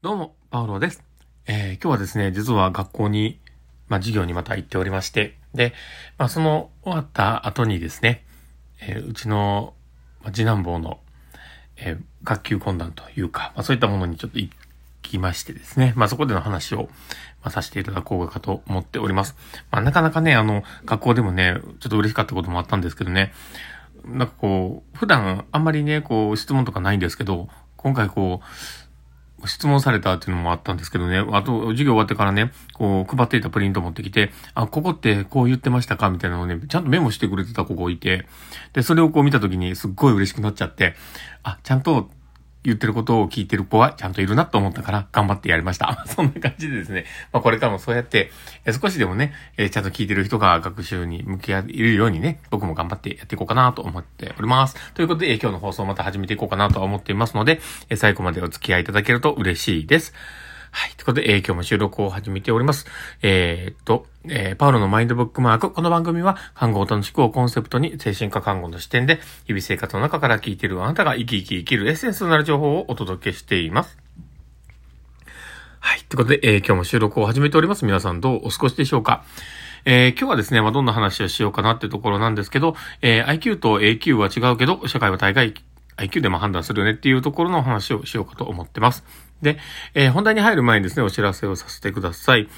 どうも、パウロです。えー、今日はですね、実は学校に、まあ、授業にまた行っておりまして、で、まあ、その終わった後にですね、えー、うちの、まあ、次男坊の、えー、学級懇談というか、まあ、そういったものにちょっと行きましてですね、まあ、そこでの話を、まあ、させていただこうかと思っております。まあ、なかなかね、あの、学校でもね、ちょっと嬉しかったこともあったんですけどね、なんかこう、普段あんまりね、こう、質問とかないんですけど、今回こう、質問されたっていうのもあったんですけどね、あと、授業終わってからね、こう、配っていたプリント持ってきて、あ、ここってこう言ってましたか？みたいなのをね、ちゃんとメモしてくれてた子がいて、で、それをこう見た時にすっごい嬉しくなっちゃって、あ、ちゃんと言ってることを聞いてる子はちゃんといるなと思ったから頑張ってやりました。そんな感じでですね。まあこれからもそうやって、え少しでもね、えちゃんと聞いてる人が学習に向き合えるようにね、僕も頑張ってやっていこうかなと思っております。ということで、え今日の放送また始めていこうかなと思っていますので、え最後までお付き合いいただけると嬉しいです。はい。ということで、えー、今日も収録を始めております。えー、っと、えー、パウロのマインドブックマーク。この番組は、看護を楽しくをコンセプトに、精神科看護の視点で、日々生活の中から聞いているあなたが生き生き生きるエッセンスとなる情報をお届けしています。はい。ということで、えー、今日も収録を始めております。皆さんどうお過ごしでしょうかえー、今日はですね、まあ、どんな話をしようかなっていうところなんですけど、えー、IQ と AQ は違うけど、社会は大概 IQ でも判断するよねっていうところの話をしようかと思ってます。で、えー、本題に入る前にですね、お知らせをさせてください。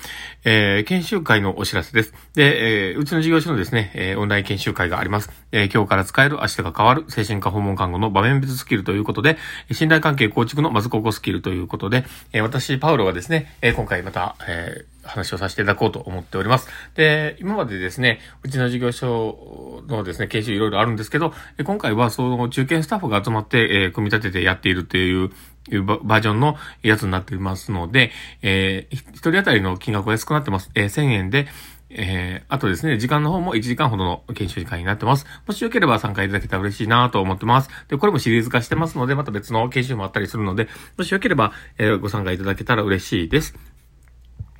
えー、研修会のお知らせです。で、えー、うちの事業所のですね、えオンライン研修会があります。え今日から使える明日が変わる精神科訪問看護の場面別スキルということで、信頼関係構築のまずここスキルということで、え私、パウロがですね、え今回また、え話をさせていただこうと思っております。で、今までですね、うちの事業所のですね、研修いろいろあるんですけど、今回はその中堅スタッフが集まって、え組み立ててやっているっていういうバージョンのやつになっていますので、えー、一人当たりの金額が安くなってます。えー、1000円で、えー、あとですね、時間の方も1時間ほどの研修時間になってます。もしよければ参加いただけたら嬉しいなと思ってます。で、これもシリーズ化してますので、また別の研修もあったりするので、もしよければ、えー、ご参加いただけたら嬉しいです。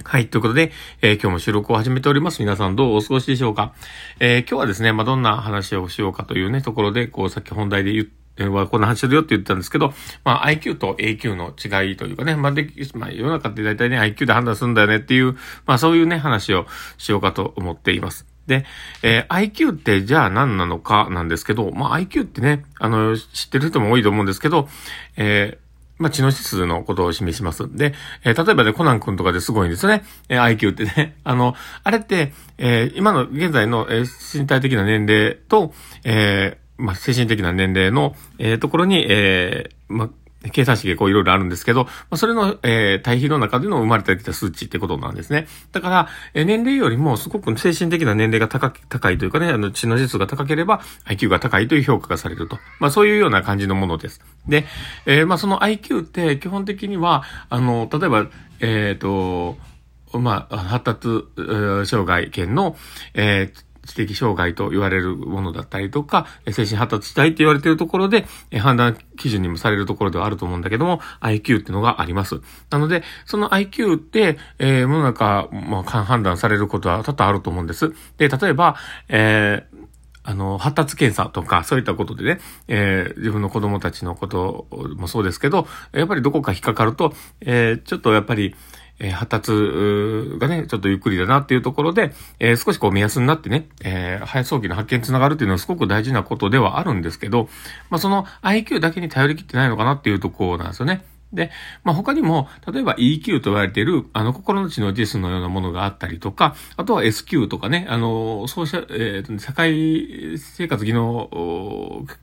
はい。ということで、えー、今日も収録を始めております。皆さんどうお過ごしでしょうかえー、今日はですね、まあ、どんな話をしようかというね、ところで、こう、さっき本題で言って、はこんな話するよって言ったんですけど、まあ IQ と AQ の違いというかね、まあで、まあ世の中って大体ね IQ で判断するんだよねっていう、まあそういうね話をしようかと思っています。で、えー、IQ ってじゃあ何なのかなんですけど、まあ IQ ってね、あの、知ってる人も多いと思うんですけど、えーまあ、知能指数のことを示します。で、えー、例えばね、コナン君とかですごいんですね。えー、IQ ってね。あの、あれって、えー、今の現在の、えー、身体的な年齢と、えー、まあ、精神的な年齢の、えー、ところに、えー、まあ、計算式がこういろいろあるんですけど、まあ、それの、えー、対比の中での生まれてきた数値ってことなんですね。だから、えー、年齢よりもすごく精神的な年齢が高高いというかね、あの、知能指数が高ければ IQ が高いという評価がされると。まあ、そういうような感じのものです。で、えー、まあ、その IQ って基本的には、あの、例えば、えっ、ー、と、まあ、発達、障害圏の、えー、知的障害と言われるものだったりとか、精神発達したいって言われているところで、判断基準にもされるところではあると思うんだけども、IQ っていうのがあります。なので、その IQ って、えー、世の中、まあ、判断されることは多々あると思うんです。で、例えば、えー、あの、発達検査とか、そういったことでね、えー、自分の子供たちのこともそうですけど、やっぱりどこか引っかかると、えー、ちょっとやっぱり、え、発達がね、ちょっとゆっくりだなっていうところで、え、少しこう目安になってね、えー、早早期の発見につながるっていうのはすごく大事なことではあるんですけど、まあその IQ だけに頼りきってないのかなっていうところなんですよね。で、まあ、他にも、例えば EQ と言われている、あの、心の知能スのようなものがあったりとか、あとは SQ とかね、あの、そうしえー、社会生活技能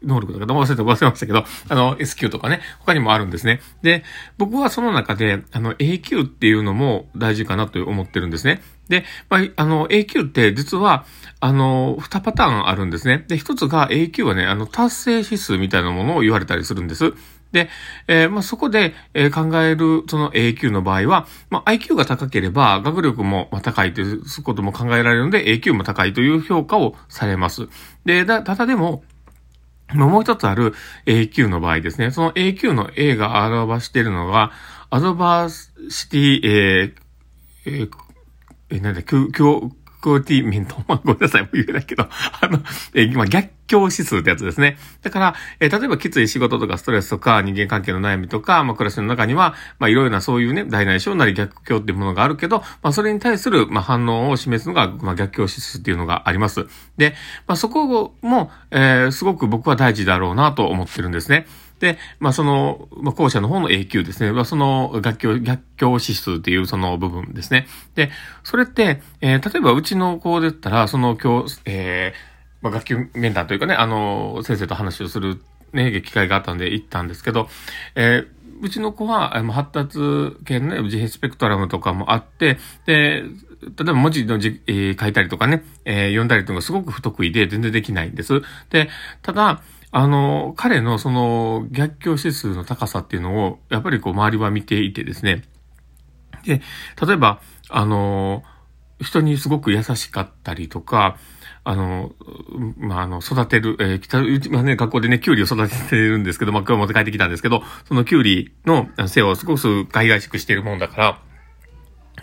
能力とか、忘れて忘れましたけど、あの、SQ とかね、他にもあるんですね。で、僕はその中で、あの、AQ っていうのも大事かなと思ってるんですね。で、まあ、あの、AQ って実は、あの、二パターンあるんですね。で、一つが AQ はね、あの、達成指数みたいなものを言われたりするんです。で、えー、まあ、そこで、えー、考える、その A q の場合は、まあ、IQ が高ければ、学力も高いということも考えられるので、A q も高いという評価をされます。で、ただでも、もう一つある A q の場合ですね、その A q の A が表しているのが、アドバーシティ、え、えー、えー、なんだ、教、教、クオリティメント、まあ、ごめんなさい、もう言えないけど、あの、えー、まあ、逆境指数ってやつですね。だから、えー、例えばきつい仕事とかストレスとか人間関係の悩みとか、まあ、暮らしの中には、まあ、いろいろなそういうね、大内小なり逆境っていうものがあるけど、まあ、それに対する、まあ、反応を示すのが、まあ、逆境指数っていうのがあります。で、まあ、そこも、えー、すごく僕は大事だろうなと思ってるんですね。で、まあ、その、まあ、後者の方の A q ですね。まあ、その、逆境、逆境指数っていうその部分ですね。で、それって、えー、例えばうちの子で言ったら、その今日、えー、まあ、学級面談というかね、あの、先生と話をする、ね、機会があったんで行ったんですけど、えー、うちの子は、発達系のね、自閉スペクトラムとかもあって、で、例えば文字のじ、えー、書いたりとかね、えー、読んだりとかすごく不得意で全然できないんです。で、ただ、あの、彼のその逆境指数の高さっていうのを、やっぱりこう周りは見ていてですね。で、例えば、あの、人にすごく優しかったりとか、あの、まあ、あの、育てる、えー、北、うち、まあね、学校でね、キュウリを育ててるんですけど、まあ、今日持って帰ってきたんですけど、そのキュウリの世話をすごく海外しくしているもんだから、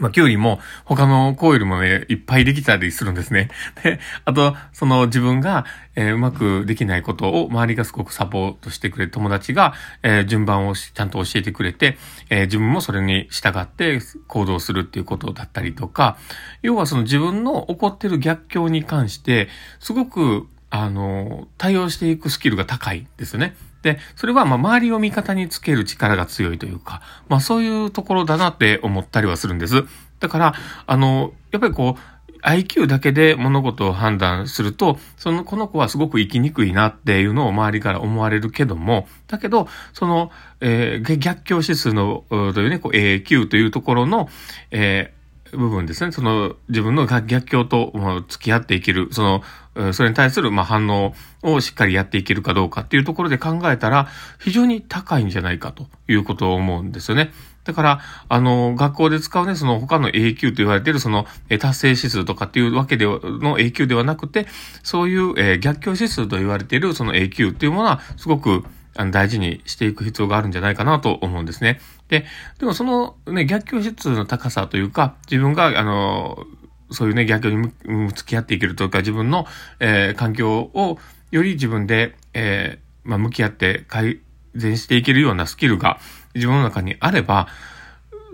まあ、キュウリも他の子よりもね、いっぱいできたりするんですね。で、あと、その自分が、えー、うまくできないことを周りがすごくサポートしてくれる友達が、えー、順番をちゃんと教えてくれて、えー、自分もそれに従って行動するっていうことだったりとか、要はその自分の起こってる逆境に関して、すごく、あの、対応していくスキルが高いですね。で、それはまあ周りを味方につける力が強いというか、まあそういうところだなって思ったりはするんです。だから、あの、やっぱりこう、IQ だけで物事を判断すると、その、この子はすごく生きにくいなっていうのを周りから思われるけども、だけど、その、えー、逆境指数の、というね、こう、AQ というところの、えー部分ですね。その自分の逆境と付き合っていける、その、それに対するま反応をしっかりやっていけるかどうかっていうところで考えたら、非常に高いんじゃないかということを思うんですよね。だから、あの、学校で使うね、その他の A q と言われているその、達成指数とかっていうわけでの A q ではなくて、そういう、え逆境指数と言われているその A q っていうものは、すごく、あの、大事にしていく必要があるんじゃないかなと思うんですね。で、でもそのね、逆境指数の高さというか、自分が、あの、そういうね、逆境に付き合っていけるというか、自分の、えー、環境をより自分で、えー、まあ、向き合って改善していけるようなスキルが自分の中にあれば、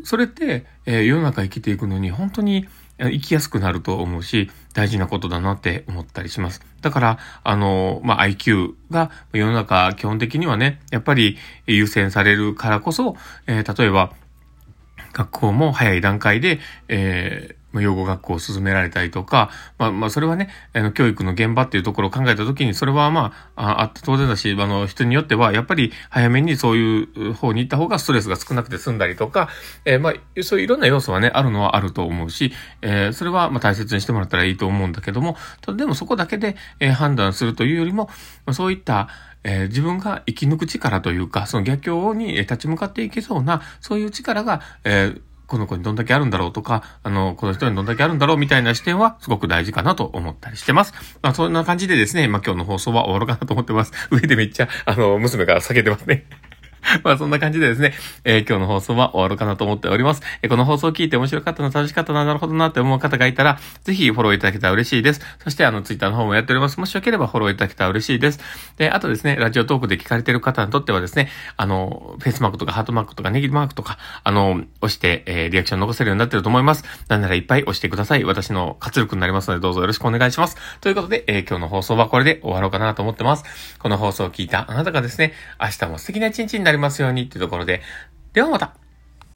それって、えー、世の中生きていくのに本当に生きやすくなると思うし、大事なことだなって思ったりします。だから、あの、まあ、IQ が世の中基本的にはね、やっぱり優先されるからこそ、えー、例えば、学校も早い段階で、えー、ま養護学校を進められたりとか、まあ、まあ、それはね、あの、教育の現場っていうところを考えたときに、それはまあ、あって当然だし、あの、人によっては、やっぱり早めにそういう方に行った方がストレスが少なくて済んだりとか、えー、まあ、そういういろんな要素はね、あるのはあると思うし、えー、それはまあ大切にしてもらったらいいと思うんだけども、でもそこだけで、えー、判断するというよりも、まあ、そういった、えー、自分が生き抜く力というか、その逆境に立ち向かっていけそうな、そういう力が、えー、この子にどんだけあるんだろうとか、あの、この人にどんだけあるんだろうみたいな視点はすごく大事かなと思ったりしてます。まあ、そんな感じでですね、まあ、今日の放送は終わろうかなと思ってます。上でめっちゃ、あの、娘が避けてますね。まあそんな感じでですね、えー、今日の放送は終わろうかなと思っております。えー、この放送を聞いて面白かったな、楽しかったな、なるほどなって思う方がいたら、ぜひフォローいただけたら嬉しいです。そしてあの、ツイッターの方もやっております。もしよければフォローいただけたら嬉しいです。で、あとですね、ラジオトークで聞かれてる方にとってはですね、あの、フェイスマークとかハートマークとかネギマークとか、あの、押して、えー、リアクション残せるようになってると思います。なんならいっぱい押してください。私の活力になりますので、どうぞよろしくお願いします。ということで、えー、今日の放送はこれで終わろうかなと思ってます。この放送を聞いたあなたがですね、明日も素敵な一日になりますますようにっていうところで、ではまた。